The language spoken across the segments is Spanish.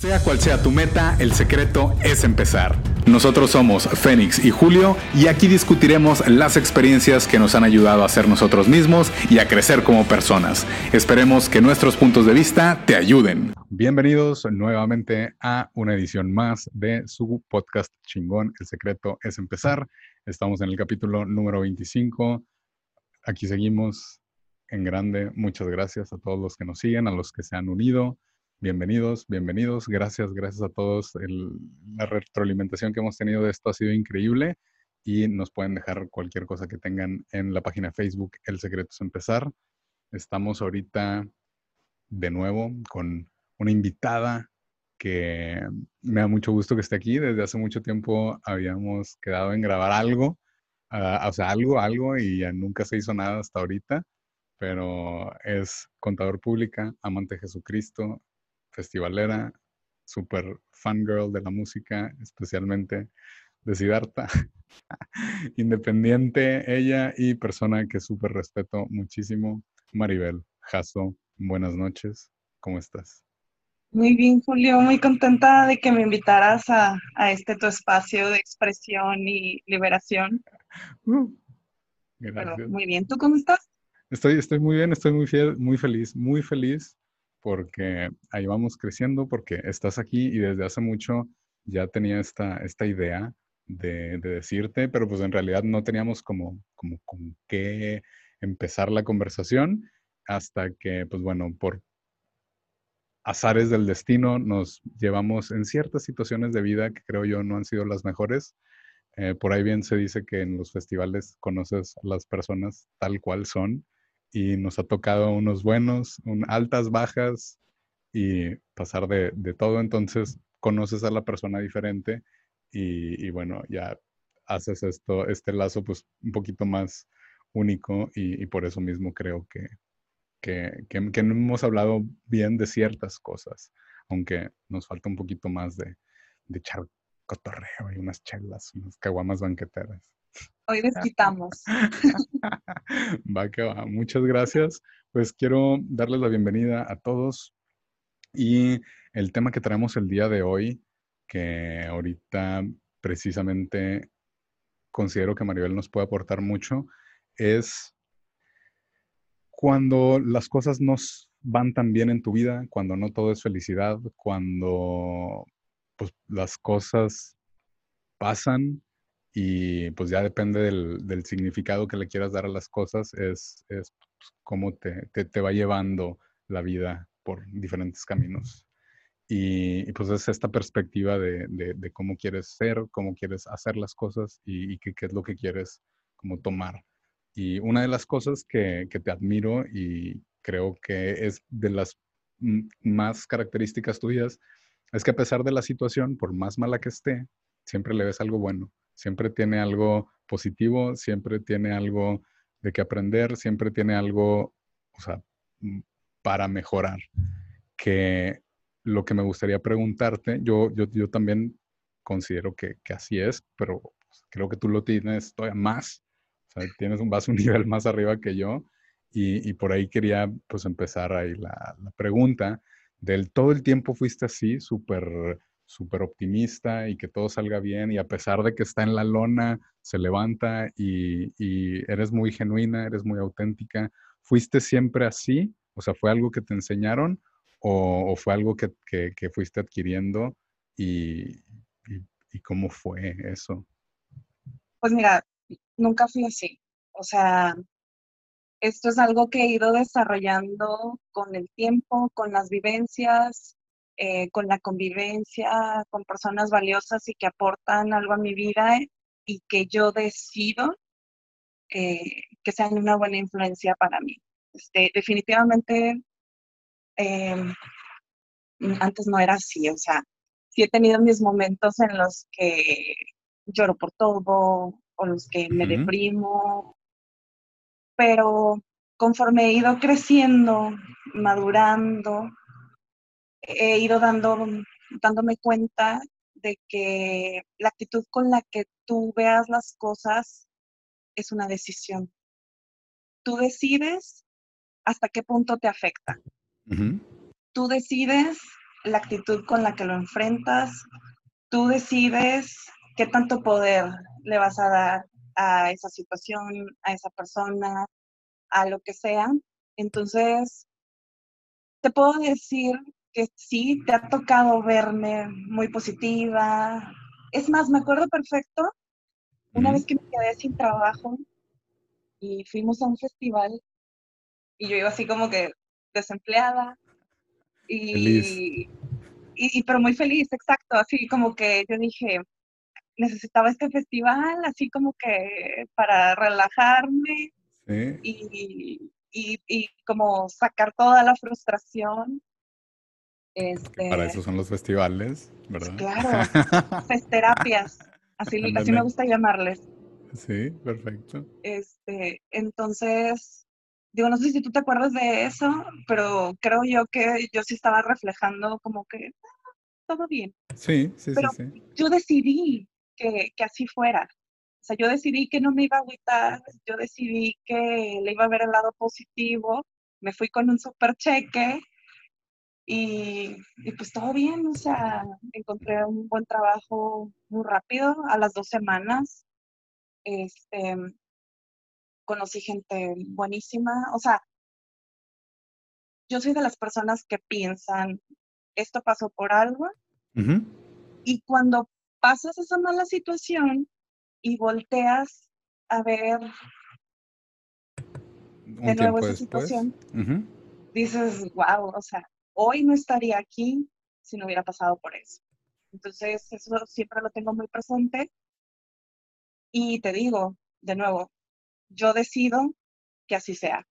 Sea cual sea tu meta, el secreto es empezar. Nosotros somos Fénix y Julio y aquí discutiremos las experiencias que nos han ayudado a ser nosotros mismos y a crecer como personas. Esperemos que nuestros puntos de vista te ayuden. Bienvenidos nuevamente a una edición más de su podcast chingón. El secreto es empezar. Estamos en el capítulo número 25. Aquí seguimos en grande. Muchas gracias a todos los que nos siguen, a los que se han unido bienvenidos, bienvenidos. Gracias, gracias a todos. la retroalimentación que hemos tenido de esto ha sido increíble y nos pueden dejar cualquier cosa que tengan en la página Facebook El Secreto es Empezar. Estamos ahorita de nuevo con una invitada que me da mucho gusto que esté aquí. Desde hace mucho tiempo habíamos quedado en grabar algo, ah, o sea, algo, algo, y ya nunca se hizo nada hasta ahorita pero es contador pública, amante de Jesucristo, festivalera, super fangirl de la música, especialmente de Siddhartha. Independiente ella y persona que súper respeto muchísimo, Maribel Jasso. Buenas noches, ¿cómo estás? Muy bien, Julio, muy contenta de que me invitaras a, este tu espacio de expresión y liberación. Uh, gracias. muy bien, ¿tú cómo estás? Estoy, estoy muy bien, estoy muy, fiel, muy feliz, muy feliz porque ahí vamos creciendo, porque estás aquí y desde hace mucho ya tenía esta, esta idea de, decirte, pero pues en realidad no teníamos como, como con qué empezar la conversación hasta que, pues bueno, por azares del destino nos llevamos en ciertas situaciones de vida que creo yo no han sido las mejores. Eh, por ahí bien se dice que en los festivales conoces a las personas tal cual son y nos ha tocado unos buenos, altas, bajas y pasar de, todo. Entonces conoces a la persona diferente y, bueno, ya haces esto, este lazo pues un poquito más único y, por eso mismo creo que, que, que, no hemos hablado bien de ciertas cosas, aunque nos falta un poquito más de, de echar cotorreo y unas chelas, unas caguamas banqueteras. Hoy desquitamos. va que va. Muchas gracias. Pues quiero darles la bienvenida a todos. Y el tema que traemos el día de hoy, que ahorita precisamente considero que Maribel nos puede aportar mucho, es cuando las cosas no van tan bien en tu vida, cuando no todo es felicidad, cuando pues, las cosas pasan y pues ya depende del, significado que le quieras dar a las cosas, es, es pues, cómo te, te, va llevando la vida por diferentes caminos. Y, pues es esta perspectiva de, de, cómo quieres ser, cómo quieres hacer las cosas y, qué, qué, es lo que quieres como tomar. Y una de las cosas que, que te admiro y creo que es de las más características tuyas es que a pesar de la situación, por más mala que esté, siempre le ves algo bueno siempre tiene algo positivo, siempre tiene algo de que aprender, siempre tiene algo, mm, para mejorar. Que lo que me gustaría preguntarte, yo, yo, yo también considero que, que, así es, pero pues, creo que tú lo tienes todavía más, o sea, tienes un, vas un nivel más arriba que yo, y, y por ahí quería pues empezar ahí la, la pregunta del todo el tiempo fuiste así, súper súper optimista y que todo salga bien y a pesar de que está en la lona, se levanta y, eres muy genuina, eres muy auténtica. ¿Fuiste siempre así? O sea, ¿fue algo que te enseñaron o, fue algo que, fuiste adquiriendo y, y, cómo fue eso? Pues mira, nunca fui así. O sea, esto es algo que he ido desarrollando con el tiempo, con las vivencias, eh, con la convivencia, con personas valiosas y que aportan algo a mi vida y que yo decido eh, que sean una buena influencia para mí. Este, definitivamente, em, antes no era así, o sea, sí he tenido mis momentos en los que lloro por todo o los que me deprimo, pero conforme he ido creciendo, madurando, he ido dando, dándome cuenta de que la actitud con la que tú veas las cosas es una decisión. Tú decides hasta qué punto te afecta. Tú decides la actitud con la que lo enfrentas. Tú decides qué tanto poder le vas a dar a esa situación, a esa persona, a lo que sea. Entonces, te puedo decir que sí, te ha tocado verme muy positiva. Es más, me acuerdo perfecto, una vez que me quedé sin trabajo y fuimos a un festival y yo iba así como que desempleada y, y, pero muy feliz, exacto, así como que yo dije, necesitaba este festival, así como que para relajarme y, y, como sacar toda la frustración. Este, para eso son los festivales, ¿verdad? Claro, terapias, así, así me gusta llamarles. Sí, perfecto. Este, entonces, digo, no sé si tú te acuerdas de eso, pero creo yo que yo sí estaba reflejando como que ah, todo bien. Sí, sí, pero sí, sí. Yo decidí que, que, así fuera. O sea, yo decidí que no me iba a agüitar, yo decidí que le iba a ver el lado positivo, me fui con un super cheque y, y, pues todo bien, o sea, encontré un buen trabajo muy rápido, a las dos semanas. Este, conocí gente buenísima, o sea, yo soy de las personas que piensan, esto pasó por algo, y cuando pasas esa mala situación y volteas a ver de nuevo esa situación, dices, wow, o sea, hoy no estaría aquí si no hubiera pasado por eso. Entonces, eso siempre lo tengo muy presente. Y te digo, de nuevo, yo decido que así sea.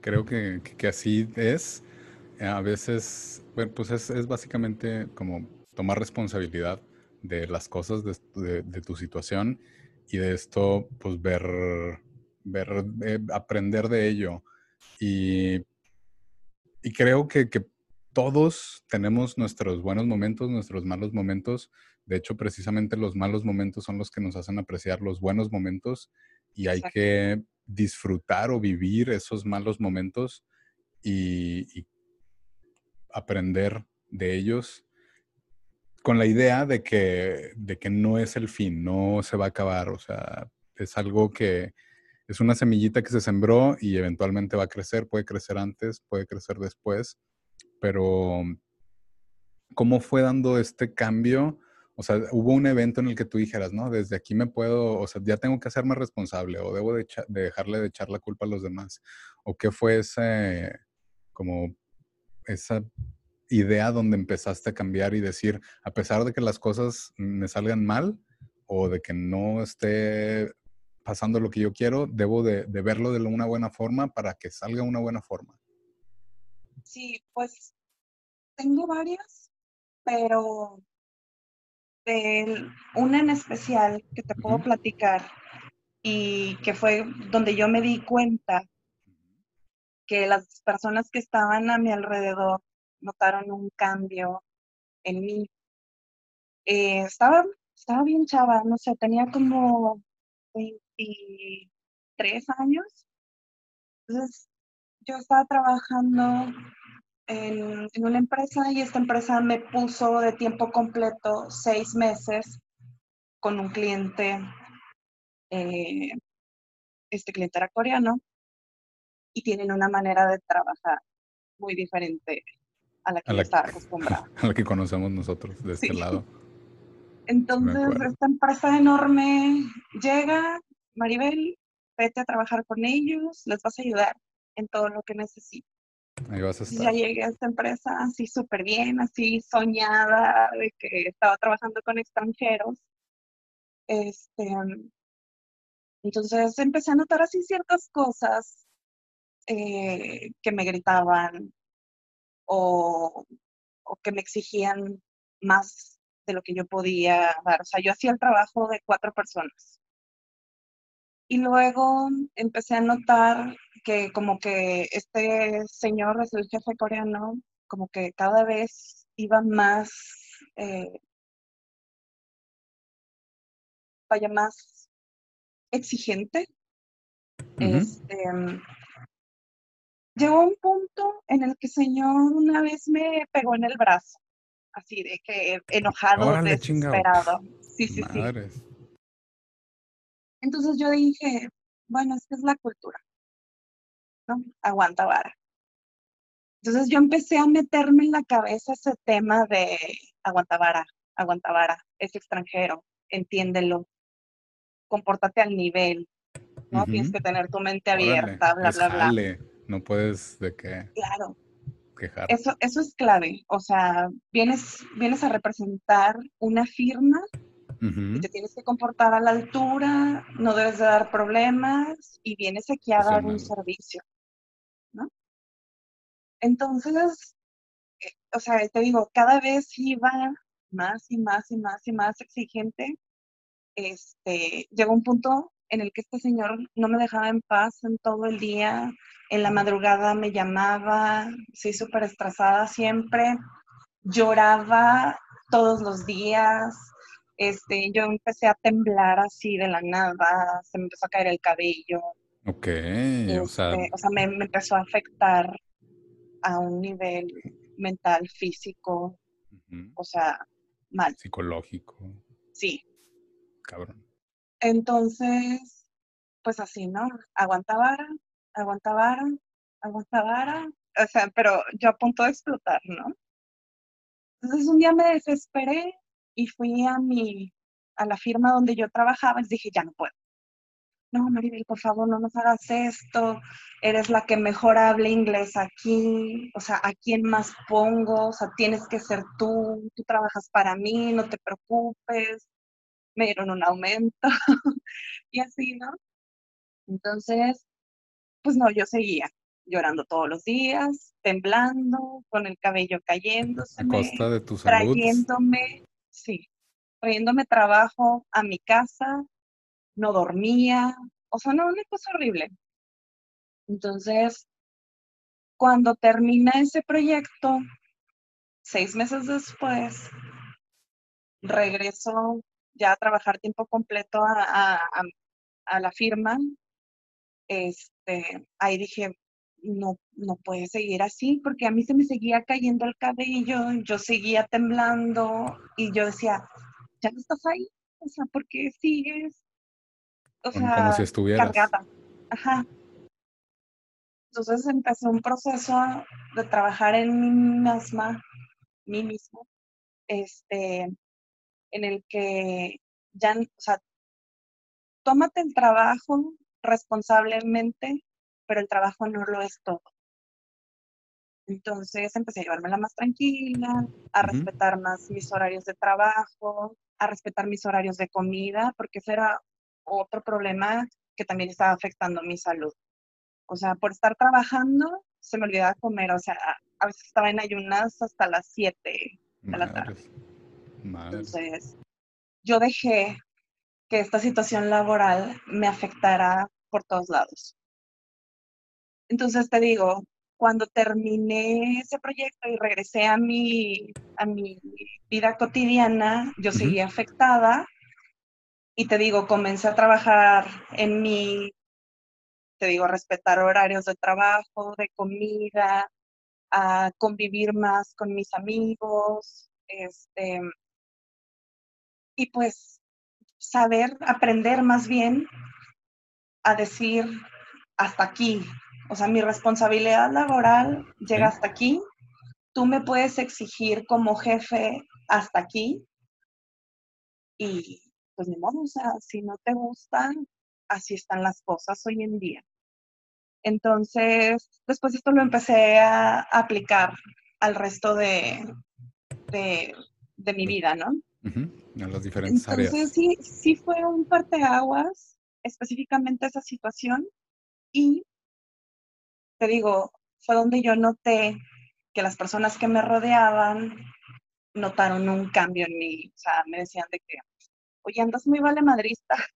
Creo que, que, así es. A veces, bueno, pues es, básicamente como tomar responsabilidad de las cosas, de, de, tu situación y de esto, pues ver, ver eh, aprender de ello. Y, y creo que, que, todos tenemos nuestros buenos momentos, nuestros malos momentos. De hecho, precisamente los malos momentos son los que nos hacen apreciar los buenos momentos y hay que disfrutar o vivir esos malos momentos y, y aprender de ellos con la idea de que, de que no es el fin, no se va a acabar, o sea, es algo que es una semillita que se sembró y eventualmente va a crecer, puede crecer antes, puede crecer después, pero ¿cómo fue dando este cambio? O sea, hubo un evento en el que tú dijeras, no, desde aquí me puedo, o sea, ya tengo que hacerme responsable o debo de, de dejarle de echar la culpa a los demás. ¿O qué fue ese, como, esa idea donde empezaste a cambiar y decir, a pesar de que las cosas me salgan mal o de que no esté pasando lo que yo quiero, debo de, verlo de una buena forma para que salga una buena forma? Sí, pues tengo varias, pero de una en especial que te puedo platicar y que fue donde yo me di cuenta que las personas que estaban a mi alrededor notaron un cambio en mí. Eh, estaba, estaba bien chava, no sé, tenía como 23 años. Entonces, yo estaba trabajando en, una empresa y esta empresa me puso de tiempo completo seis meses con un cliente. Eh, este cliente era coreano y tienen una manera de trabajar muy diferente a la que a está acostumbrada. A la que conocemos nosotros de este lado. Entonces, esta empresa enorme llega, Maribel, vete a trabajar con ellos, les vas a ayudar en todo lo que necesiten. Ahí vas a estar. Ya llegué a esta empresa así súper bien, así soñada de que estaba trabajando con extranjeros. Este, entonces empecé a notar así ciertas cosas eh, que me gritaban, o, que me exigían más de lo que yo podía dar. O sea, yo hacía el trabajo de cuatro personas. Y luego empecé a notar que como que este señor, el jefe coreano, como que cada vez iba más, eh, vaya más exigente. este, llegó un punto en el que el Señor una vez me pegó en el brazo, así de que enojado, desesperado. Sí, sí, sí. Entonces yo dije, bueno, es que es la cultura, ¿no? Aguanta vara. Entonces yo empecé a meterme en la cabeza ese tema de aguanta vara, aguanta vara, es extranjero, entiéndelo, compórtate al nivel, ¿no? Tienes que tener tu mente abierta, bla, bla, bla. No puedes de qué. Claro. Quejar. Eso, eso es clave. O sea, vienes, vienes a representar una firma y te tienes que comportar a la altura, no debes de dar problemas y vienes aquí a dar un servicio, ¿no? Entonces, eh, o sea, te digo, cada vez iba más y más y más y más exigente. Este, llegó un punto en el que este señor no me dejaba en paz en todo el día, en la madrugada me llamaba, sí, súper estresada siempre, lloraba todos los días, este, yo empecé a temblar así de la nada, se me empezó a caer el cabello. Ok, o sea... Este, o sea, me, empezó a afectar a un nivel mental, físico, o sea, mal. Psicológico. Sí. Cabrón. Entonces, pues así, ¿no? Aguanta vara, aguanta vara, aguanta vara. O sea, pero yo a punto de explotar, ¿no? Entonces un día me desesperé y fui a mi, a la firma donde yo trabajaba y dije, ya no puedo. No, Maribel, por favor, no nos hagas esto. Eres la que mejor habla inglés aquí. O sea, ¿a quién más pongo? O sea, tienes que ser tú. Tú trabajas para mí, no te preocupes me dieron un aumento y así, ¿no? Entonces, pues no, yo seguía llorando todos los días, temblando, con el cabello cayéndose. A costa de tu salud. Trayéndome, sí, trayéndome trabajo a mi casa, no dormía, o sea, no, una cosa horrible. Entonces, cuando termina ese proyecto, seis meses después, regreso ya trabajar tiempo completo a, la firma, este, ahí dije, no, no puede seguir así, porque a mí se me seguía cayendo el cabello, yo seguía temblando y yo decía, ya no estás ahí, o sea, ¿por qué sigues? O sea, como si estuvieras. Cargada. Ajá. Entonces empecé un proceso de trabajar en mí misma, mí mismo, este, en el que ya, o sea, tómate el trabajo responsablemente, pero el trabajo no lo es todo. Entonces empecé a llevármela más tranquila, a respetar más mis horarios de trabajo, a respetar mis horarios de comida, porque ese era otro problema que también estaba afectando mi salud. O sea, por estar trabajando, se me olvidaba comer, o sea, a veces estaba en ayunas hasta las 7 de la tarde. Entonces, yo dejé que esta situación laboral me afectara por todos lados. Entonces te digo, cuando terminé ese proyecto y regresé a mi, a mi vida cotidiana, yo seguía afectada y te digo, comencé a trabajar en mi, te digo, respetar horarios de trabajo, de comida, a convivir más con mis amigos, este, y pues saber, aprender más bien a decir hasta aquí. O sea, mi responsabilidad laboral llega hasta aquí. Tú me puedes exigir como jefe hasta aquí. Y pues ni modo, o sea, si no te gustan, así están las cosas hoy en día. Entonces, después esto lo empecé a aplicar al resto de, de, de mi vida, ¿no? En las diferentes Entonces, Sí, sí fue un parteaguas, específicamente esa situación. Y te digo, fue donde yo noté que las personas que me rodeaban notaron un cambio en mí. O sea, me decían de que, oye, andas muy vale madrista.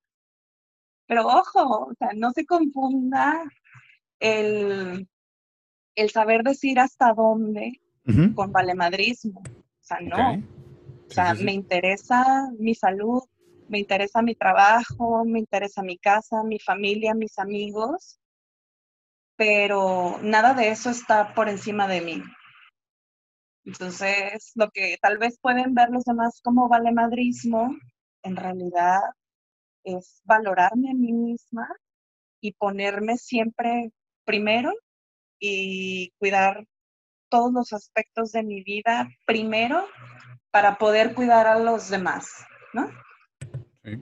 Pero ojo, o sea, no se confunda el, el saber decir hasta dónde con valemadrismo. O sea, no. O sea, me interesa mi salud, me interesa mi trabajo, me interesa mi casa, mi familia, mis amigos, pero nada de eso está por encima de mí. Entonces, lo que tal vez pueden ver los demás como valemadrismo, en realidad es valorarme a mí misma y ponerme siempre primero y cuidar todos los aspectos de mi vida primero para poder cuidar a los demás, ¿no? Sí.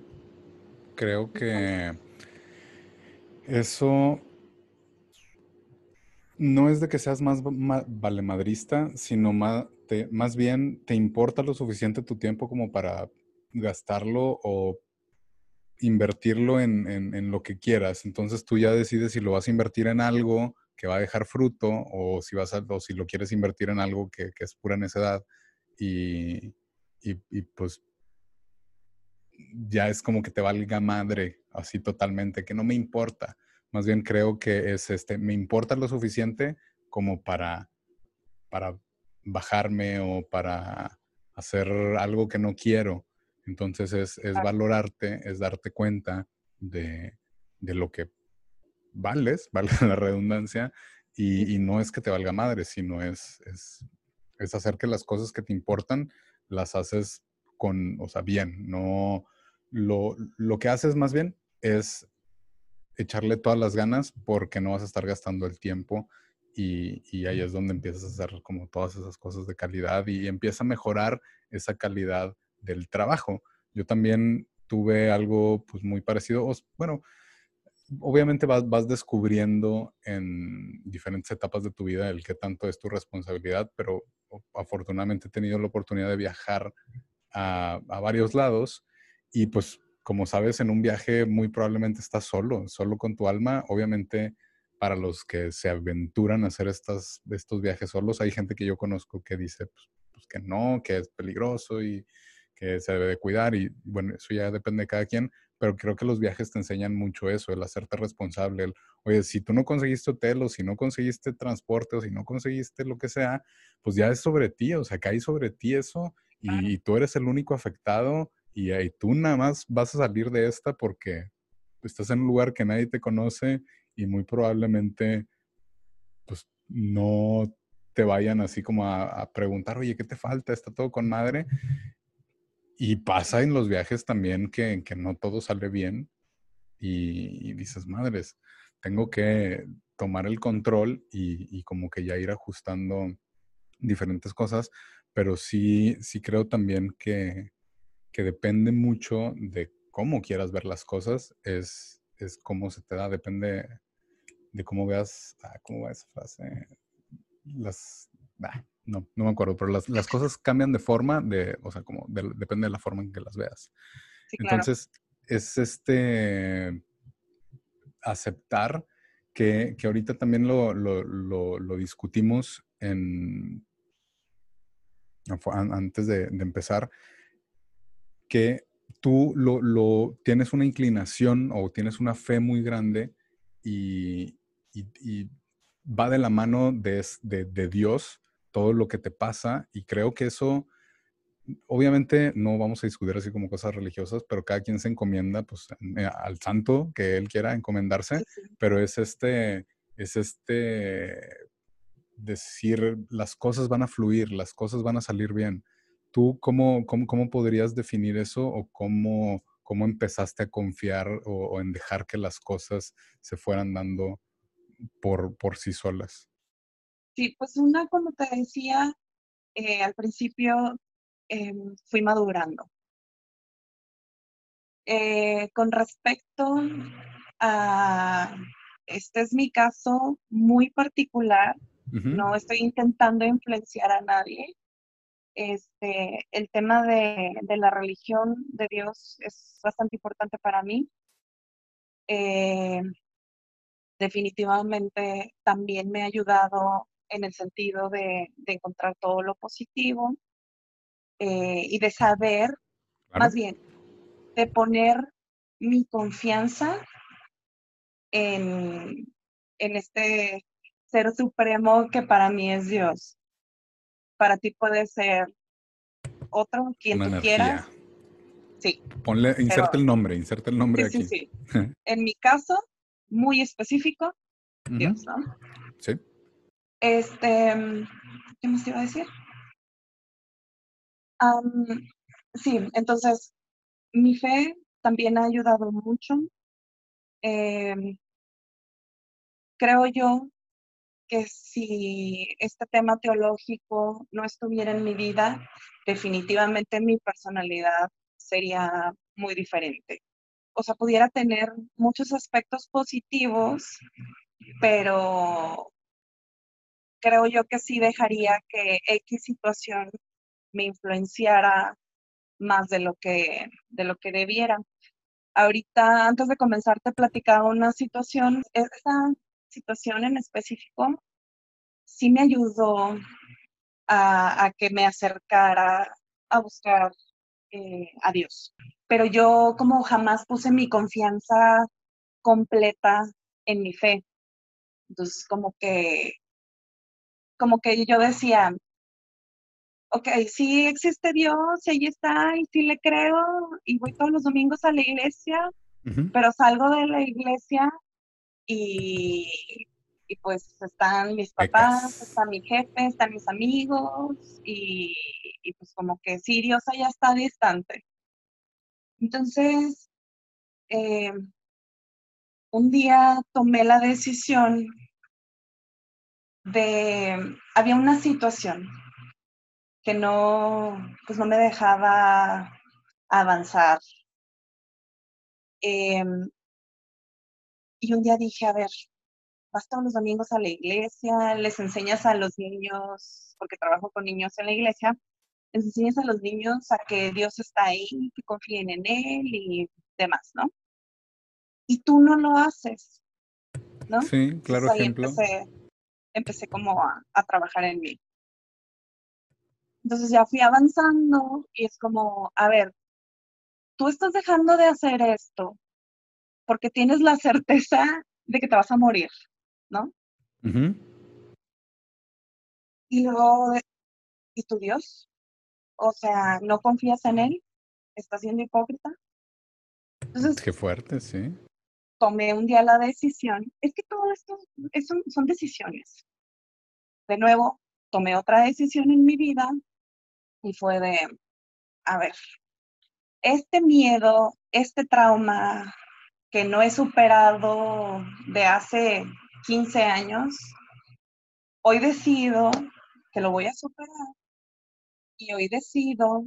Creo que eso no es de que seas más valemadrista, sino más, más bien te importa lo suficiente tu tiempo como para gastarlo o invertirlo en, lo que quieras. Entonces tú ya decides si lo vas a invertir en algo que va a dejar fruto o si, vas a, o si lo quieres invertir en algo que, es pura necedad. Y, y, pues ya es como que te valga madre así totalmente, que no me importa. Más bien creo que es este, me importa lo suficiente como para, para bajarme o para hacer algo que no quiero. Entonces es, es valorarte, es darte cuenta de, de, lo que vales, vale la redundancia, y, y, no es que te valga madre, sino es, es, es, hacer que las cosas que te importan las haces con, o sea, bien, no, lo, lo que haces más bien es echarle todas las ganas porque no vas a estar gastando el tiempo y, y, ahí es donde empiezas a hacer como todas esas cosas de calidad y empieza a mejorar esa calidad del trabajo. Yo también tuve algo pues muy parecido, bueno, obviamente vas, vas descubriendo en diferentes etapas de tu vida el qué tanto es tu responsabilidad, pero afortunadamente he tenido la oportunidad de viajar a, a varios lados y pues como sabes, en un viaje muy probablemente estás solo, solo con tu alma. Obviamente, para los que se aventuran a hacer estas, estos viajes solos, hay gente que yo conozco que dice pues, pues, que no, que es peligroso y que se debe de cuidar. Y bueno, eso ya depende de cada quien, pero creo que los viajes te enseñan mucho eso, el hacerte responsable. El, Oye, si tú no conseguiste hotel o si no conseguiste transporte o si no conseguiste lo que sea, pues ya es sobre ti, o sea, cae sobre ti eso y, y tú eres el único afectado y ahí tú nada más vas a salir de esta porque estás en un lugar que nadie te conoce y muy probablemente pues no te vayan así como a, preguntar, oye, ¿qué te falta? ¿Está todo con madre? Y pasa en los viajes también que, que no todo sale bien y, dices, madres, tengo que tomar el control y, y, como que ya ir ajustando diferentes cosas, pero sí, sí creo también que, que depende mucho de cómo quieras ver las cosas, es, es cómo se te da, depende de cómo veas, ah, ¿cómo va esa frase? Las, ah, no, no me acuerdo, pero las, las, cosas cambian de forma, de, o sea, como depende de la forma en que las veas. Entonces, es este aceptar que, que ahorita también lo, lo, lo, lo discutimos en, antes de, de empezar, que tú lo, tienes una inclinación o tienes una fe muy grande y, va de la mano de, de, Dios todo lo que te pasa y creo que eso, obviamente no vamos a discutir así como cosas religiosas, pero cada quien se encomienda pues eh, al santo que él quiera encomendarse, pero es este, es este decir las cosas van a fluir, las cosas van a salir bien. ¿Tú cómo, cómo, podrías definir eso o cómo, cómo empezaste a confiar o, en dejar que las cosas se fueran dando por, por sí solas? Sí, pues una, como te decía, eh, al principio em, fui madurando. Eh, con respecto a, este es mi caso muy particular, no estoy intentando influenciar a nadie, este, el tema de, la religión de Dios es bastante importante para mí. Eh, definitivamente también me ha ayudado en el sentido de, encontrar todo lo positivo eh, y de saber, más bien, de poner mi confianza en, en este ser supremo que para mí es Dios para ti puede ser otro, quien tú quieras. Sí. Ponle, inserta el nombre, inserta el nombre aquí. Sí, sí. en mi caso, muy específico, Dios, ¿no? Sí. Este, ¿qué más te iba a decir? sí, entonces, mi fe también ha ayudado mucho. Em, creo yo que si este tema teológico no estuviera en mi vida, definitivamente mi personalidad sería muy diferente. O sea, pudiera tener muchos aspectos positivos, pero creo yo que sí dejaría que X situación me influenciara más de lo que, de lo que debiera. Ahorita, antes de comenzar, te platicaba una situación, esa situación en específico sí me ayudó a, que me acercara a buscar eh, a Dios. Pero yo como jamás puse mi confianza completa en mi fe. Entonces, como que, como que yo decía, ok, sí existe Dios, y ahí está, y sí le creo, y voy todos los domingos a la iglesia, pero salgo de la iglesia y, pues están mis papás, está mi jefe, están mis amigos, y, pues como que sí, Dios allá está distante. Entonces, eh, un día tomé la decisión de, había una situación que no, pues no me dejaba avanzar. Em, y un día dije, a ver, vas todos los domingos a la iglesia, les enseñas a los niños, porque trabajo con niños en la iglesia, les enseñas a los niños a que Dios está ahí, que confíen en Él y demás, ¿no? Y tú no lo haces, ¿no? Sí, claro ejemplo. Empecé, empecé como a, a trabajar en mí. Entonces ya fui avanzando y es como, a ver, tú estás dejando de hacer esto porque tienes la certeza de que te vas a morir, ¿no? Y luego, ¿y tu Dios? O sea, ¿no confías en Él? ¿Estás siendo hipócrita? Entonces, Qué fuerte, sí. Tomé un día la decisión. Es que todo esto son decisiones. De nuevo, tomé otra decisión en mi vida y fue de, a ver, este miedo, este trauma que no he superado de hace 15 años, hoy decido que lo voy a superar y hoy decido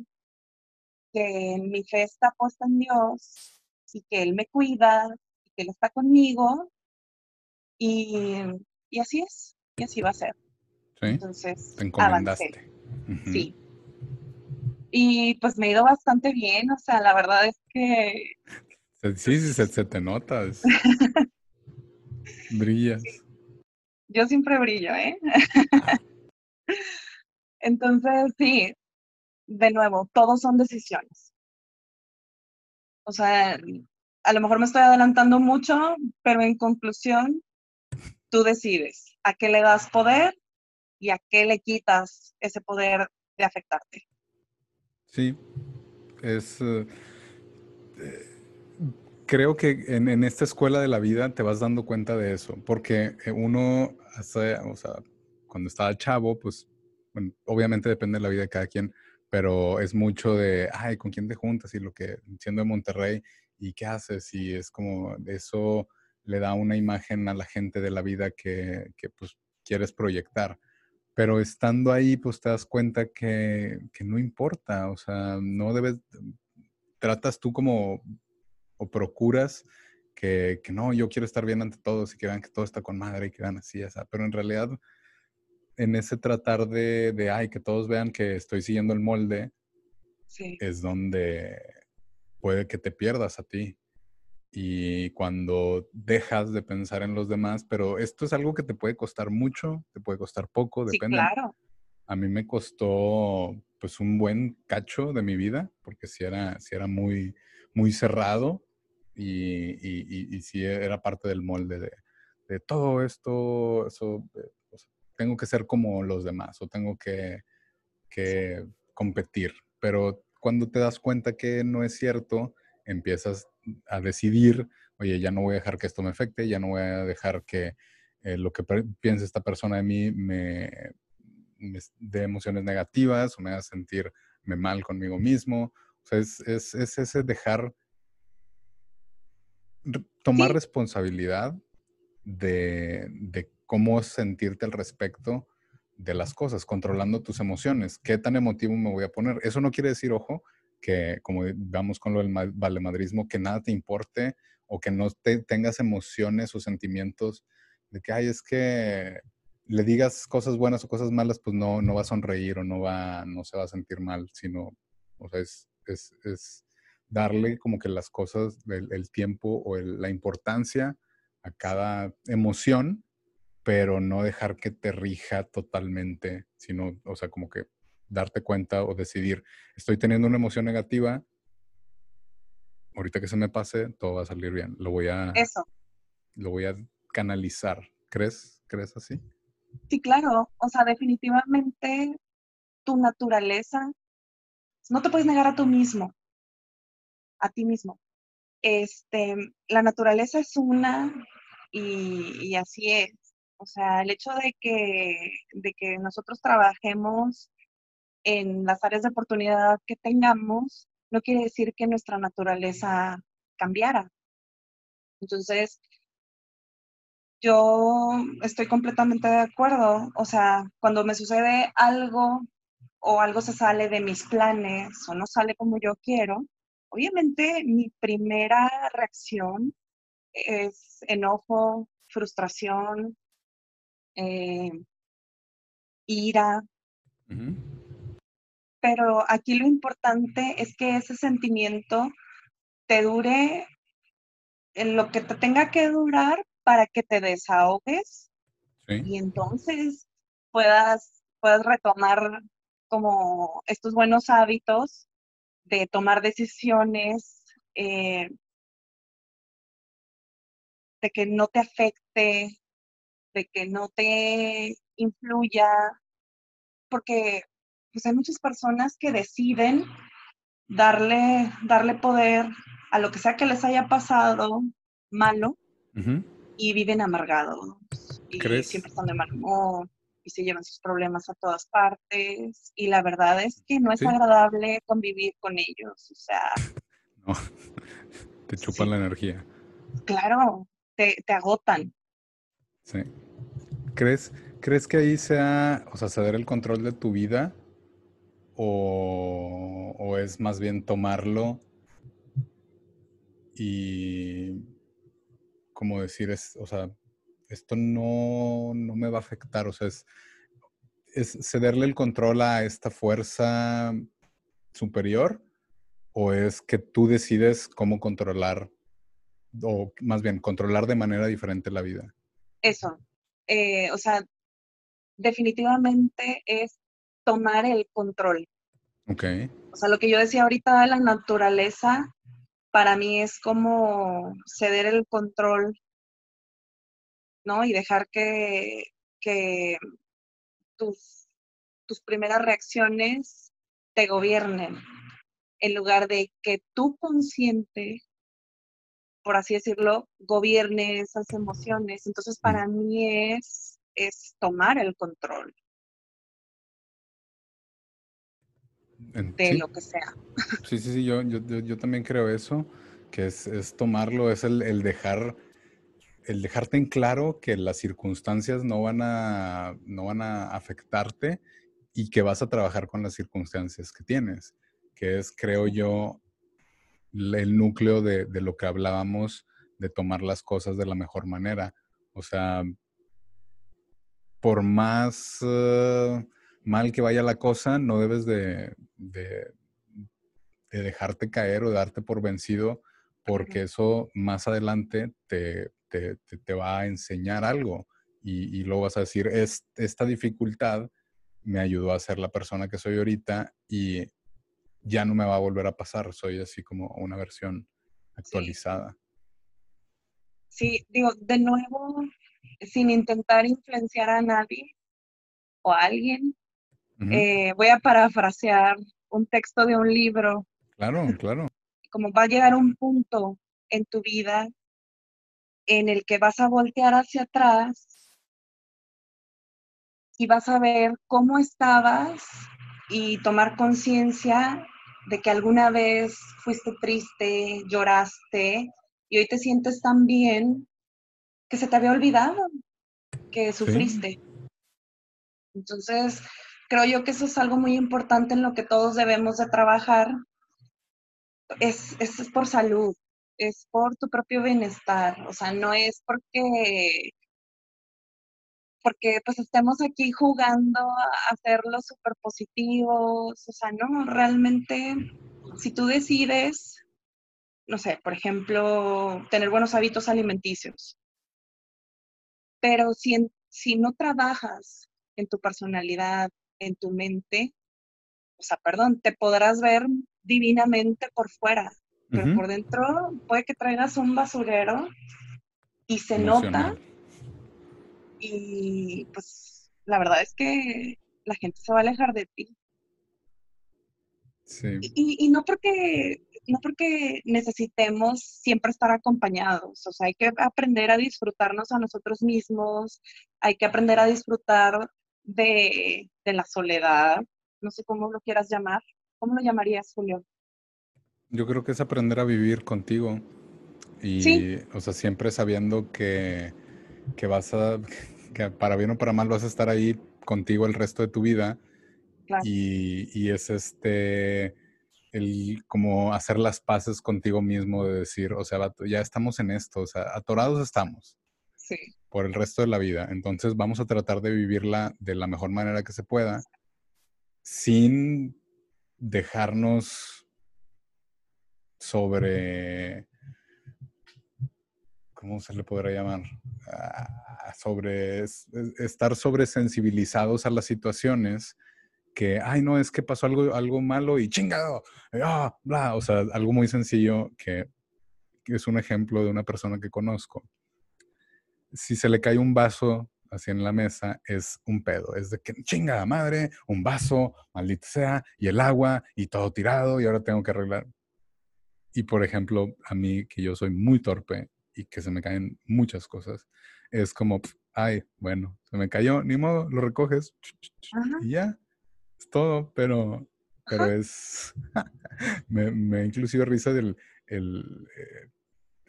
que mi fe está puesta en Dios y que Él me cuida y que Él está conmigo y, así es, y así va a ser. Sí. Entonces, te encomendaste. Sí, y pues me ha ido bastante bien, o sea, la verdad es que... Sí, sí, se, te nota. Brillas. Yo siempre brillo, ¿eh? Entonces, sí, de nuevo, todos son decisiones. O sea, a lo mejor me estoy adelantando mucho, pero en conclusión, tú decides a qué le das poder y a qué le quitas ese poder de afectarte. Sí, es... Eh, eh, creo que en, esta escuela de la vida te vas dando cuenta de eso, porque eh, uno, hace, o sea, cuando estaba chavo, pues, obviamente depende de la vida de cada quien, pero es mucho de, ay, ¿con quién te juntas? Y lo que, siendo de Monterrey, ¿y qué haces? Y es como, eso le da una imagen a la gente de la vida que, que pues, quieres proyectar. Pero estando ahí, pues te das cuenta que, no importa, o sea, no debes, tratas tú como, o procuras que, no, yo quiero estar bien ante todos y que vean que todo está con madre y que vean así, esa. pero en realidad en ese tratar de, de, ay, que todos vean que estoy siguiendo el molde, es donde puede que te pierdas a ti y cuando dejas de pensar en los demás, pero esto es algo que te puede costar mucho, te puede costar poco, depende. Claro. A mí me costó pues un buen cacho de mi vida, porque si era, si era muy, muy cerrado y, y, y, sí era parte del molde de, de todo esto, eso, eh, tengo que ser como los demás o tengo que, que competir, pero cuando te das cuenta que no es cierto, empiezas a decidir, oye, ya no voy a dejar que esto me afecte, ya no voy a dejar que eh, lo que piensa esta persona de mí me, dé emociones negativas o me haga sentirme mal conmigo mismo. O sea, es, ese dejar, tomar responsabilidad de, de cómo sentirte al respecto de las cosas, controlando tus emociones. ¿Qué tan emotivo me voy a poner? Eso no quiere decir, ojo, que como vamos con lo del valemadrismo, que nada te importe o que no te, tengas emociones o sentimientos de que, ay, es que le digas cosas buenas o cosas malas, pues no, no va a sonreír o no, va, no se va a sentir mal, sino, o sea, es, es, darle como que las cosas, el, tiempo o la importancia a cada emoción pero no dejar que te rija totalmente, sino, o sea, como que darte cuenta o decidir, estoy teniendo una emoción negativa, ahorita que se me pase, todo va a salir bien. Lo voy a... Eso. Lo voy a canalizar. ¿Crees? ¿Crees así? Sí, claro. O sea, definitivamente tu naturaleza, no te puedes negar a tú mismo, a ti mismo. Este, la naturaleza es una y así es. O sea, el hecho de que, de que nosotros trabajemos en las áreas de oportunidad que tengamos, no quiere decir que nuestra naturaleza cambiara. Entonces, yo estoy completamente de acuerdo. O sea, cuando me sucede algo o algo se sale de mis planes o no sale como yo quiero, obviamente mi primera reacción es enojo, frustración, eh, ira. Pero aquí lo importante es que ese sentimiento te dure en lo que te tenga que durar para que te desahogues y entonces puedas, puedas retomar como estos buenos hábitos de tomar decisiones, eh, de que no te afecte de que no te influya, porque pues hay muchas personas que deciden darle, darle poder a lo que sea que les haya pasado malo y viven amargados. Y siempre están de mal humor y se llevan sus problemas a todas partes. Y la verdad es que no es agradable convivir con ellos. O sea. No, te chupan la energía. Claro, te, te agotan. Sí. ¿Crees, ¿Crees que ahí sea, o sea, ceder el control de tu vida? O, o es más bien tomarlo y, como decir, es, o sea, esto no, no me va a afectar, o sea, es, es cederle el control a esta fuerza superior o es que tú decides cómo controlar, o más bien controlar de manera diferente la vida? Eso, eh, o sea, definitivamente es tomar el control. Ok. O sea, lo que yo decía ahorita de la naturaleza, para mí es como ceder el control, ¿no? Y dejar que, que tus, tus primeras reacciones te gobiernen, en lugar de que tú consciente por así decirlo, gobierne esas emociones. Entonces, para mí es, es tomar el control de lo que sea. Sí, sí, sí, yo, yo, también creo eso, que es, tomarlo, es el, dejar, el dejarte en claro que las circunstancias no van a, no van a afectarte y que vas a trabajar con las circunstancias que tienes, que es, creo yo, el núcleo de, lo que hablábamos de tomar las cosas de la mejor manera. O sea, por más eh, mal que vaya la cosa, no debes de, dejarte caer o darte por vencido, porque eso más adelante te, va a enseñar algo. Y, y, luego vas a decir, esta dificultad me ayudó a ser la persona que soy ahorita y ya no me va a volver a pasar, soy así como una versión actualizada. Sí, digo, de nuevo, sin intentar influenciar a nadie o a alguien, eh, voy a parafrasear un texto de un libro. Claro, claro. Como va a llegar un punto en tu vida en el que vas a voltear hacia atrás y vas a ver cómo estabas y tomar conciencia de que alguna vez fuiste triste, lloraste y hoy te sientes tan bien que se te había olvidado que sufriste. Entonces, creo yo que eso es algo muy importante en lo que todos debemos de trabajar. Es, es por salud, es por tu propio bienestar, o sea, no es porque porque pues estemos aquí jugando a hacerlo súper positivos, o sea, no, realmente si tú decides, no sé, por ejemplo, tener buenos hábitos alimenticios, pero si, si no trabajas en tu personalidad, en tu mente, o sea, perdón, te podrás ver divinamente por fuera, pero por dentro puede que traigas un basurero y se nota y pues la verdad es que la gente se va a alejar de ti. Sí. Y, no porque no porque necesitemos siempre estar acompañados, o sea, hay que aprender a disfrutarnos a nosotros mismos, hay que aprender a disfrutar de, la soledad, no sé cómo lo quieras llamar, ¿cómo lo llamarías, Julio? Yo creo que es aprender a vivir contigo y, o sea, siempre sabiendo que, que vas a, que para bien o para mal vas a estar ahí contigo el resto de tu vida. Y, es este, el como hacer las paces contigo mismo de decir, o sea, ya estamos en esto, o sea, atorados estamos. Sí. Por el resto de la vida. Entonces vamos a tratar de vivirla de la mejor manera que se pueda, sin dejarnos sobre ¿cómo se le podrá llamar? Ah, sobre estar sobresensibilizados a las situaciones que, ay, no, es que pasó algo, algo malo y chingado, ah, bla, o sea, algo muy sencillo que, es un ejemplo de una persona que conozco. Si se le cae un vaso así en la mesa, es un pedo, es de que chingada madre, un vaso, maldita sea, y el agua, y todo tirado, y ahora tengo que arreglar. Y por ejemplo, a mí, que yo soy muy torpe, y que se me caen muchas cosas. Es como, ay, bueno, se me cayó, ni modo, lo recoges y ya, es todo, pero, pero es, me, me inclusive risa del, el, eh,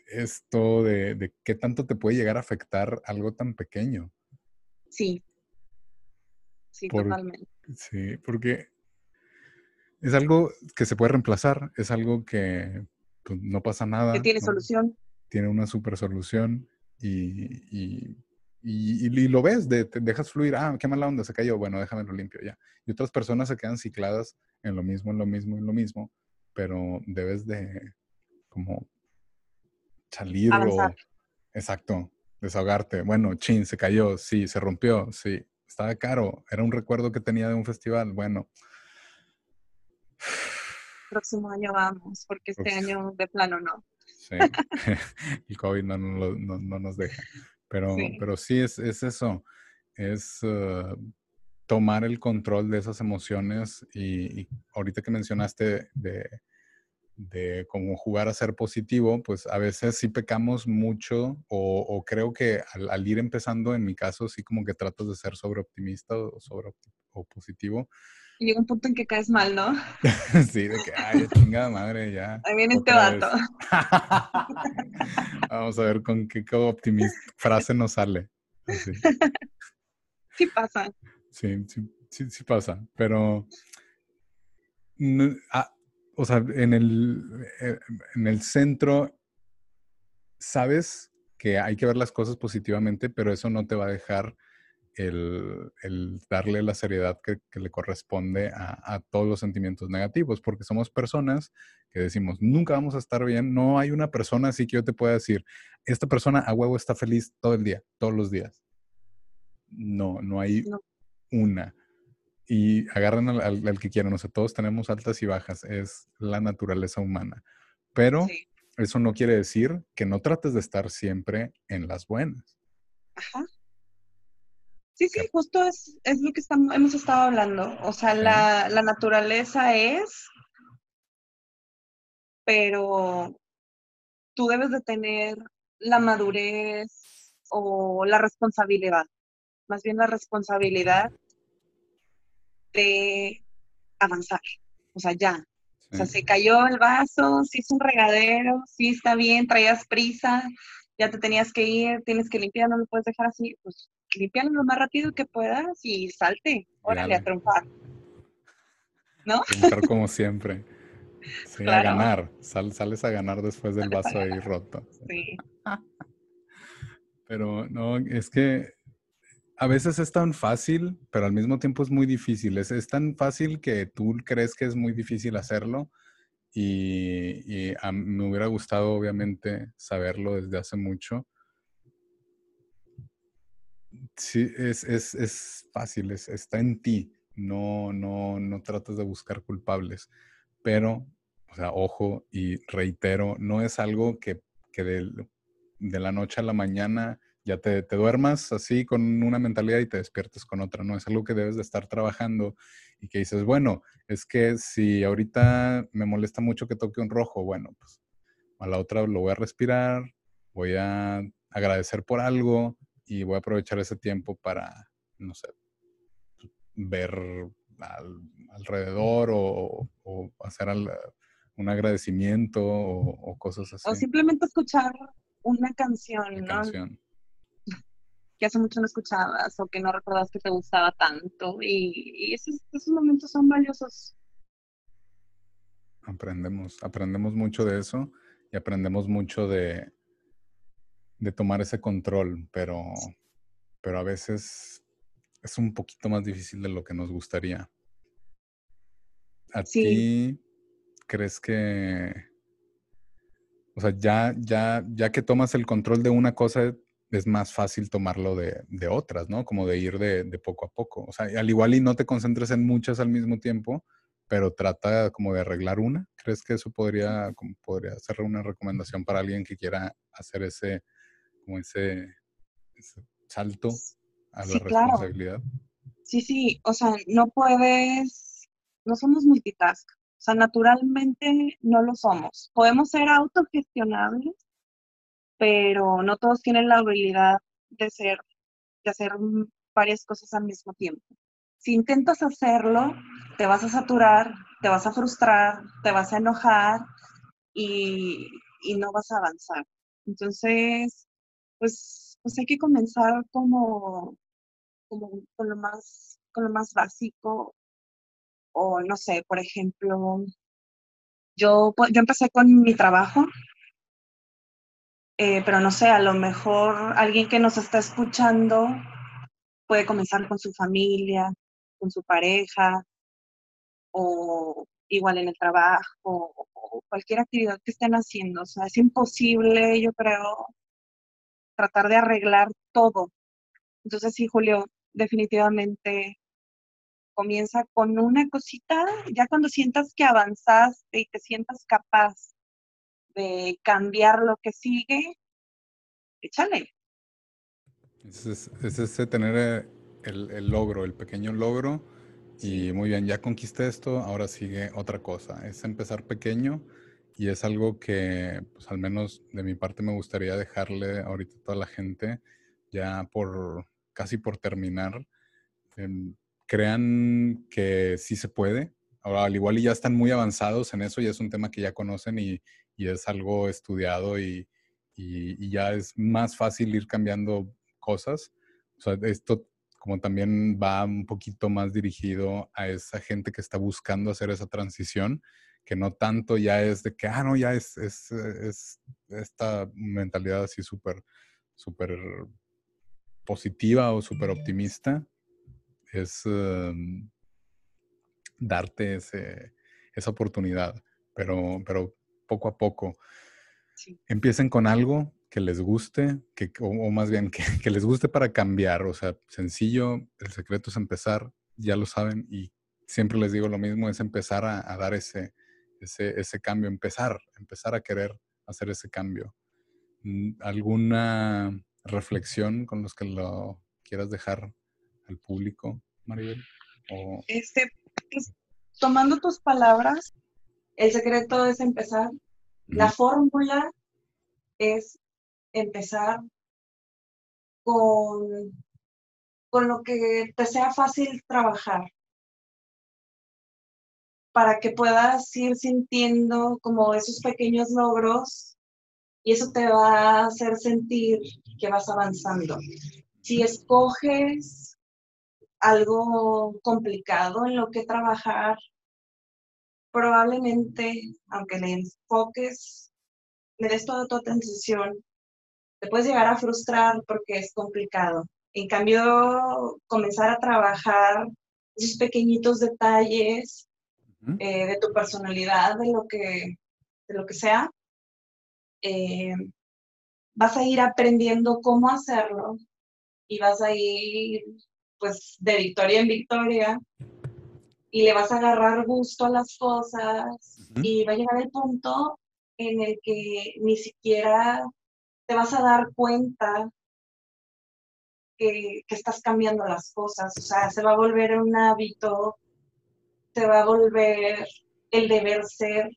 esto de, de qué tanto te puede llegar a afectar algo tan pequeño. Sí, sí, totalmente. Sí, porque es algo que se puede reemplazar, es algo que no pasa nada. Que tiene solución tiene una super solución y, y, lo ves, de, te dejas fluir, ah, qué mala onda, se cayó, bueno, déjame lo limpio ya. Y otras personas se quedan cicladas en lo mismo, en lo mismo, en lo mismo, pero debes de como salir o... Exacto, desahogarte. Bueno, chin, se cayó, sí, se rompió, sí, estaba caro, era un recuerdo que tenía de un festival, bueno. Próximo año vamos, porque este año de plano no. Sí, el COVID no, no, nos deja. Pero sí, pero sí es, es eso, es uh, tomar el control de esas emociones y, ahorita que mencionaste de, de cómo jugar a ser positivo, pues a veces sí pecamos mucho o, creo que al, ir empezando, en mi caso, sí como que tratas de ser sobre optimista o sobre o positivo, y llega un punto en que caes mal, ¿no? sí, de que, ay, chingada madre, ya. Ahí viene este vato. Vamos a ver con qué optimista frase nos sale. Sí pasa. Sí, sí, sí, pasa. Pero, ah, o sea, en el, eh, en el centro, sabes que hay que ver las cosas positivamente, pero eso no te va a dejar el, darle la seriedad que, le corresponde a, todos los sentimientos negativos, porque somos personas que decimos, nunca vamos a estar bien, no hay una persona así que yo te pueda decir, esta persona a huevo está feliz todo el día, todos los días. No, no hay una. Y agarran al, que quieran, o sea, todos tenemos altas y bajas, es la naturaleza humana. Pero eso no quiere decir que no trates de estar siempre en las buenas. Ajá. Sí, sí, justo es, es lo que estamos, hemos estado hablando. O sea, la, la naturaleza es, pero tú debes de tener la madurez o la responsabilidad, más bien la responsabilidad de avanzar. O sea, ya. O sea, se cayó el vaso, sí hizo un regadero, sí está bien, traías prisa, ya te tenías que ir, tienes que limpiar, no lo puedes dejar así. Pues limpiarlo lo más rápido que puedas y salte. Órale, a triunfar. ¿No? Triunfar como siempre. Sí, a ganar. sales a ganar después del vaso ahí roto. Sí. Pero no, es que a veces es tan fácil, pero al mismo tiempo es muy difícil. Es, es tan fácil que tú crees que es muy difícil hacerlo. Y, y me hubiera gustado, obviamente, saberlo desde hace mucho. Sí, es, es, es fácil, es, está en ti. No, no, no tratas de buscar culpables. Pero, o sea, ojo y reitero, no es algo que, que de, de la noche a la mañana ya te, te, duermas así con una mentalidad y te despiertes con otra, ¿no? Es algo que debes de estar trabajando y que dices, bueno, es que si ahorita me molesta mucho que toque un rojo, bueno, pues a la otra lo voy a respirar, voy a agradecer por algo y voy a aprovechar ese tiempo para, no sé, ver alrededor o, hacer un agradecimiento o, cosas así. O simplemente escuchar una canción, ¿no? Que hace mucho no escuchabas o que no recordabas que te gustaba tanto. Y, esos, momentos son valiosos. Aprendemos, aprendemos mucho de eso y aprendemos mucho de, de tomar ese control, pero, pero a veces es un poquito más difícil de lo que nos gustaría. ¿A ti crees que, o sea, ya, ya, ya que tomas el control de una cosa, es más fácil tomarlo de, de otras, ¿no? Como de ir de, de, poco a poco. O sea, al igual y no te concentres en muchas al mismo tiempo, pero trata como de arreglar una. ¿Crees que eso podría, como podría ser una recomendación para alguien que quiera hacer ese, como ese, salto a la responsabilidad? Sí, sí, o sea, no puedes, no somos multitask, o sea, naturalmente no lo somos. Podemos ser autogestionables, pero no todos tienen la habilidad de ser, de hacer varias cosas al mismo tiempo. Si intentas hacerlo, te vas a saturar, te vas a frustrar, te vas a enojar y, y no vas a avanzar. Entonces, pues, pues hay que comenzar como con lo más, con lo más básico. O no sé, por ejemplo, yo, yo empecé con mi trabajo, eh, pero no sé, a lo mejor alguien que nos está escuchando puede comenzar con su familia, con su pareja, o igual en el trabajo, o cualquier actividad que estén haciendo. O sea, es imposible, yo creo, tratar de arreglar todo. Entonces, sí, Julio, definitivamente comienza con una cosita, ya cuando sientas que avanzaste y te sientas capaz de cambiar lo que sigue, échale. Es, ese tener eh, el, logro, el pequeño logro, y muy bien, ya conquisté esto, ahora sigue otra cosa. Es empezar pequeño y es algo que, pues al menos de mi parte, me gustaría dejarle ahorita a toda la gente, ya por casi por terminar, em, crean que sí se puede. Ahora, al igual y ya están muy avanzados en eso, ya es un tema que ya conocen y, es algo estudiado y, ya es más fácil ir cambiando cosas. Esto como también va un poquito más dirigido a esa gente que está buscando hacer esa transición, que no tanto ya es de que, ah, no, ya es, es, es esta mentalidad así súper, súper positiva o súper optimista es em, darte esa oportunidad, pero, pero poco a poco. Empiecen con algo que les guste, que, o, más bien que, les guste para cambiar. O sea, sencillo, el secreto es empezar, ya lo saben, y siempre les digo lo mismo, es empezar a, a dar ese, ese, ese, cambio, empezar, empezar a querer hacer ese cambio. Mm, ¿Alguna reflexión con los que lo quieras dejar al público, Maribel? Este, pues, tomando tus palabras, el secreto es empezar. La fórmula es empezar con, con lo que te sea fácil trabajar. Para que puedas ir sintiendo como esos pequeños logros y eso te va a hacer sentir que vas avanzando. Si escoges algo complicado en lo que trabajar, probablemente, aunque le enfoques, le des toda tu atención, te puedes llegar a frustrar porque es complicado. En cambio, comenzar a trabajar esos pequeñitos detalles eh, de tu personalidad, de lo que, de lo que sea, eh, vas a ir aprendiendo cómo hacerlo y vas a ir pues de victoria en victoria y le vas a agarrar gusto a las cosas y va a llegar el punto en el que ni siquiera te vas a dar cuenta que, que, estás cambiando las cosas, o sea, se va a volver un hábito, se va a volver el deber ser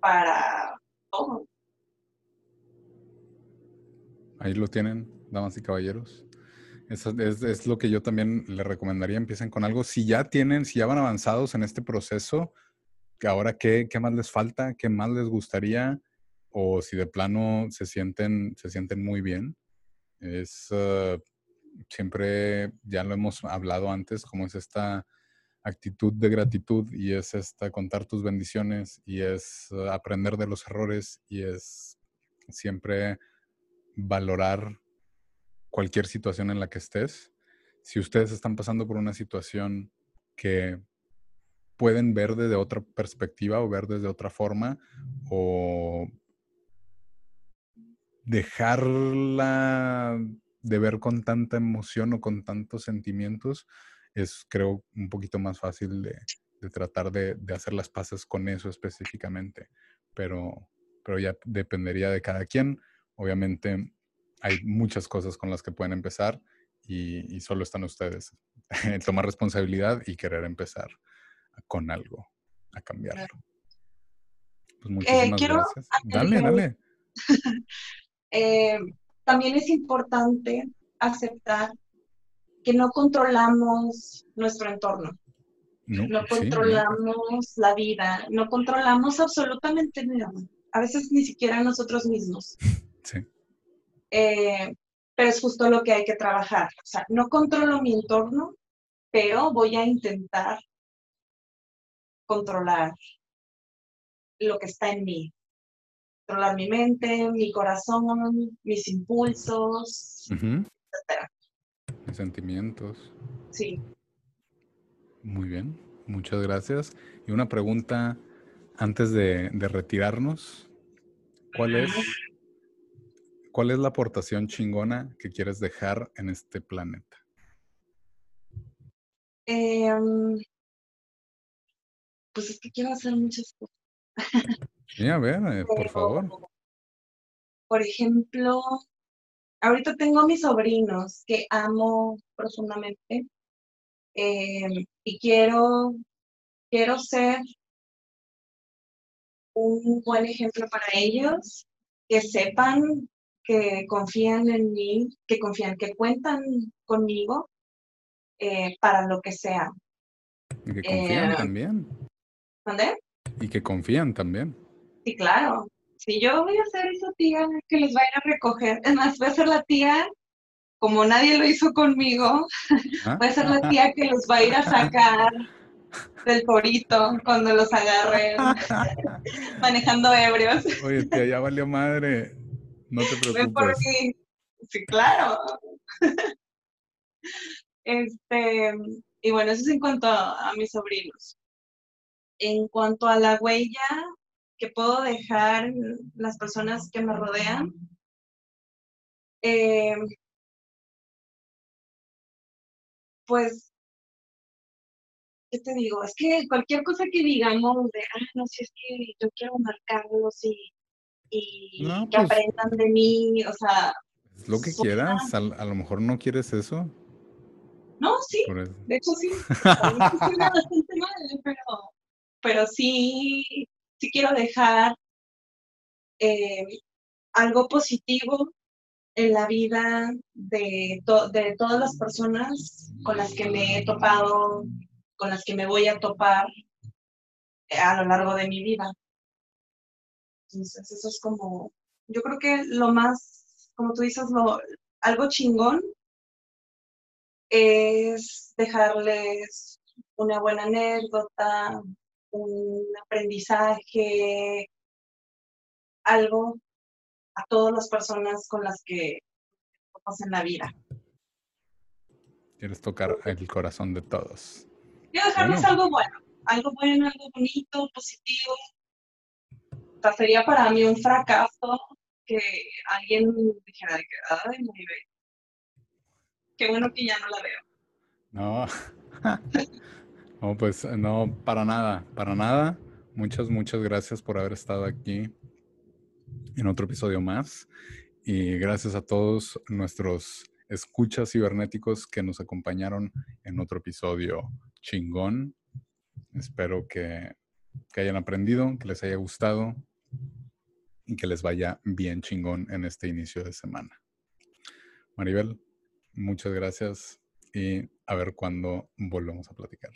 para todo. Ahí lo tienen, damas y caballeros. Eso es, lo que yo también le recomendaría. Empiecen con algo. Si ya tienen, si ya van avanzados en este proceso, ahora qué, qué más les falta, qué más les gustaría, o si de plano se sienten, se sienten muy bien. Es uh, siempre, ya lo hemos hablado antes, como es esta actitud de gratitud y es esta contar tus bendiciones y es uh, aprender de los errores y es siempre valorar cualquier situación en la que estés. Si ustedes están pasando por una situación que pueden ver desde otra perspectiva o ver desde otra forma o dejarla de ver con tanta emoción o con tantos sentimientos es creo un poquito más fácil de, tratar de, de, hacer las paces con eso específicamente, pero, pero ya dependería de cada quien. Obviamente hay muchas cosas con las que pueden empezar y, solo están ustedes. Tomar responsabilidad y querer empezar con algo, a cambiarlo. Pues muchísimas eh, gracias. Dale, dale. Eh, también es importante aceptar que no controlamos nuestro entorno. No, controlamos la vida, no controlamos absolutamente nada. A veces ni siquiera nosotros mismos. Sí. Eh, pero es justo lo que hay que trabajar. O sea, no controlo mi entorno, pero voy a intentar controlar lo que está en mí. Controlar mi mente, mi corazón, mis impulsos, etcétera. Mis sentimientos. Sí. Muy bien, muchas gracias. Y una pregunta antes de, de retirarnos. ¿Cuál es ¿Cuál es la aportación chingona que quieres dejar en este planeta? Em, pues es que quiero hacer muchas cosas. Sí, a ver, eh, por favor. Por ejemplo, ahorita tengo a mis sobrinos que amo profundamente em, y quiero, quiero ser un buen ejemplo para ellos, que sepan que confían en mí, que confían, que cuentan conmigo eh, para lo que sea. Y que confían eh, también. ¿Dónde? Y que confían también. Sí, claro. Si yo voy a ser esa tía que les va a ir a recoger, es más, voy a ser la tía, como nadie lo hizo conmigo, ¿Ah? voy a ser la tía que los va a ir a sacar del porito cuando los agarren manejando ebrios. Oye, tía, ya valió madre. No te preocupes. Sí, claro. Este, y bueno, eso es en cuanto a, mis sobrinos. En cuanto a la huella que puedo dejar las personas que me rodean, eh, pues, ¿qué te digo? Es que cualquier cosa que digamos de, ah, no, si es que yo quiero marcarlos y y que pues aprendan de mí, o sea... Lo que quieras, a, lo mejor no quieres eso. No, sí, de hecho sí. bastante mal, pero, pero sí, sí quiero dejar eh, algo positivo en la vida de, de todas las personas con las que me he topado con las que me voy a topar a lo largo de mi vida. Entonces, eso es como, yo creo que lo más, como tú dices, lo, algo chingón es dejarles una buena anécdota, un aprendizaje, algo a todas las personas con las que en la vida. Quieres tocar el corazón de todos. Quiero dejarles algo bueno, algo bueno, algo bonito, positivo. O sería para mí un fracaso que alguien dijera que, ay, muy bien. Qué bueno que ya no la veo. No. no, pues no, para nada, para nada. Muchas, muchas gracias por haber estado aquí en otro episodio más. Y gracias a todos nuestros escuchas cibernéticos que nos acompañaron en otro episodio chingón. Espero que, que hayan aprendido, que les haya gustado y que les vaya bien chingón en este inicio de semana. Maribel, muchas gracias y a ver cuándo volvemos a platicar.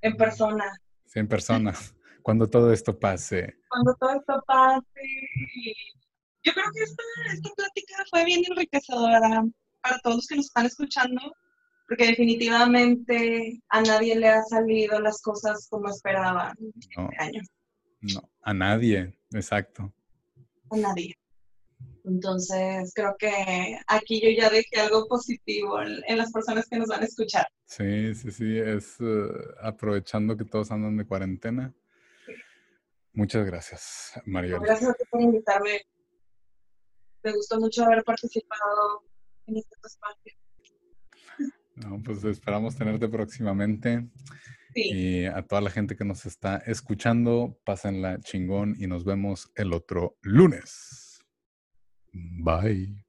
En persona. Sí, en persona. cuando todo esto pase. Cuando todo esto pase. Yo creo que esta, esta plática fue bien enriquecedora para todos los que nos están escuchando, porque definitivamente a nadie le ha salido las cosas como esperaban no, este año. No, a nadie, exacto. A nadie. Entonces, creo que aquí yo ya dejé algo positivo en, las personas que nos van a escuchar. Sí, sí, sí, es eh, aprovechando que todos andan de cuarentena. Muchas gracias, María. Gracias por invitarme. Me gustó mucho haber participado en este espacio. No, pues esperamos tenerte próximamente. Sí. Y a toda la gente que nos está escuchando, pásenla chingón y nos vemos el otro lunes. Bye.